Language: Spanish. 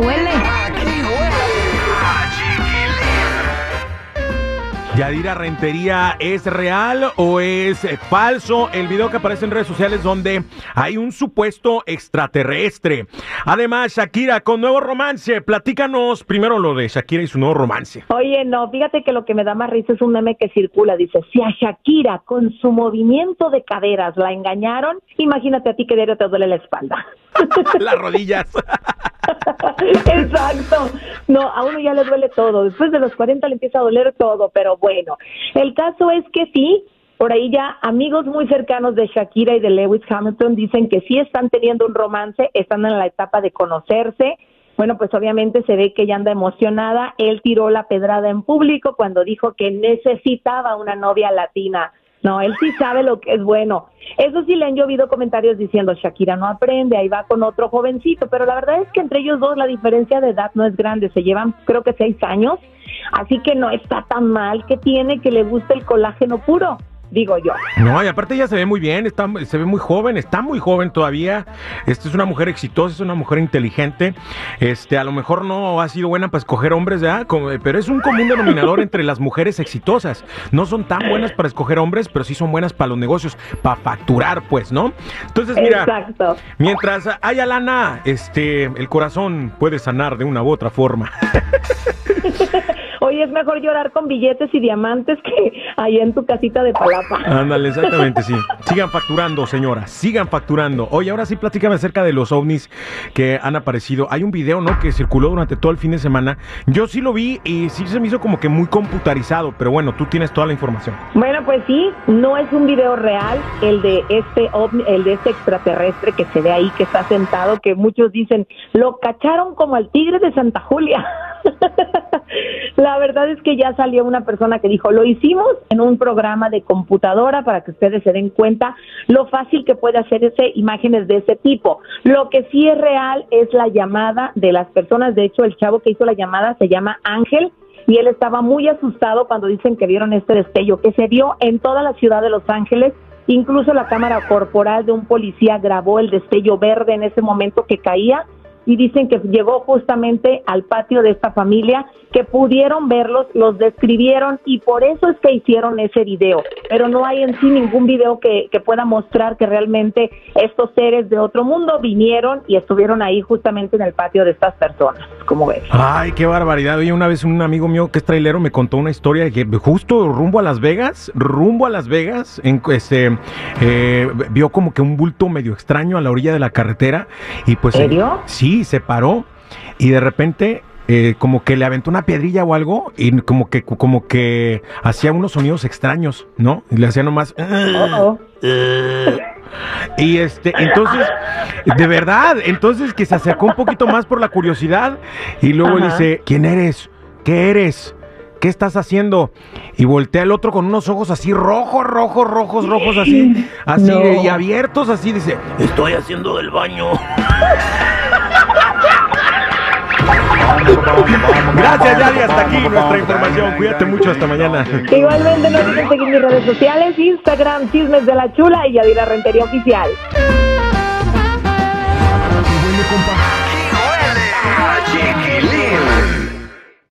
huele. Aquí. Yadira Rentería, ¿es real o es falso el video que aparece en redes sociales donde hay un supuesto extraterrestre? Además, Shakira con nuevo romance, platícanos primero lo de Shakira y su nuevo romance. Oye, no, fíjate que lo que me da más risa es un meme que circula, dice, si a Shakira con su movimiento de caderas la engañaron, imagínate a ti que diario te duele la espalda. Las rodillas. Exacto. No, a uno ya le duele todo. Después de los 40 le empieza a doler todo, pero bueno. El caso es que sí, por ahí ya amigos muy cercanos de Shakira y de Lewis Hamilton dicen que sí están teniendo un romance, están en la etapa de conocerse. Bueno, pues obviamente se ve que ella anda emocionada. Él tiró la pedrada en público cuando dijo que necesitaba una novia latina. No, él sí sabe lo que es bueno. Eso sí le han llovido comentarios diciendo Shakira no aprende, ahí va con otro jovencito, pero la verdad es que entre ellos dos la diferencia de edad no es grande, se llevan creo que seis años, así que no está tan mal que tiene que le guste el colágeno puro digo yo. No, y aparte ella se ve muy bien, está, se ve muy joven, está muy joven todavía. Esta es una mujer exitosa, es una mujer inteligente. Este, a lo mejor no ha sido buena para escoger hombres, ¿ya? pero es un común denominador entre las mujeres exitosas. No son tan buenas para escoger hombres, pero sí son buenas para los negocios, para facturar, pues, ¿no? Entonces, mira, Exacto. mientras haya lana, este, el corazón puede sanar de una u otra forma. Es mejor llorar con billetes y diamantes que ahí en tu casita de palapa. Ándale, exactamente, sí. Sigan facturando, señora, sigan facturando. Oye, ahora sí platícame acerca de los ovnis que han aparecido. Hay un video, ¿no?, que circuló durante todo el fin de semana. Yo sí lo vi y sí se me hizo como que muy computarizado, pero bueno, tú tienes toda la información. Bueno, pues sí, no es un video real el de este ovni, el de este extraterrestre que se ve ahí que está sentado, que muchos dicen, lo cacharon como al tigre de Santa Julia. La verdad es que ya salió una persona que dijo, lo hicimos en un programa de computadora para que ustedes se den cuenta lo fácil que puede hacerse imágenes de ese tipo. Lo que sí es real es la llamada de las personas. De hecho, el chavo que hizo la llamada se llama Ángel y él estaba muy asustado cuando dicen que vieron este destello que se vio en toda la ciudad de Los Ángeles. Incluso la cámara corporal de un policía grabó el destello verde en ese momento que caía y dicen que llegó justamente al patio de esta familia, que pudieron verlos, los describieron y por eso es que hicieron ese video. Pero no hay en sí ningún video que, que pueda mostrar que realmente estos seres de otro mundo vinieron y estuvieron ahí justamente en el patio de estas personas, como ves. Ay, qué barbaridad. Oye, una vez un amigo mío que es trailero me contó una historia de que justo rumbo a Las Vegas, rumbo a Las Vegas, en, este, eh, vio como que un bulto medio extraño a la orilla de la carretera y pues... ¿En serio? sí, se paró y de repente eh, como que le aventó una piedrilla o algo y como que como que hacía unos sonidos extraños, ¿no? Y le hacía nomás y este, entonces, de verdad, entonces que se acercó un poquito más por la curiosidad y luego dice, ¿quién eres? ¿Qué eres? ¿Qué estás haciendo? Y voltea el otro con unos ojos así rojos, rojos, rojos, rojos, así, así y abiertos, así, dice, estoy haciendo del baño. Gracias, Yali. Hasta aquí nuestra información. Cuídate mucho. Hasta mañana. Igualmente, no olviden seguir mis redes sociales: Instagram, Chismes de la Chula y Yadira Rentería Oficial.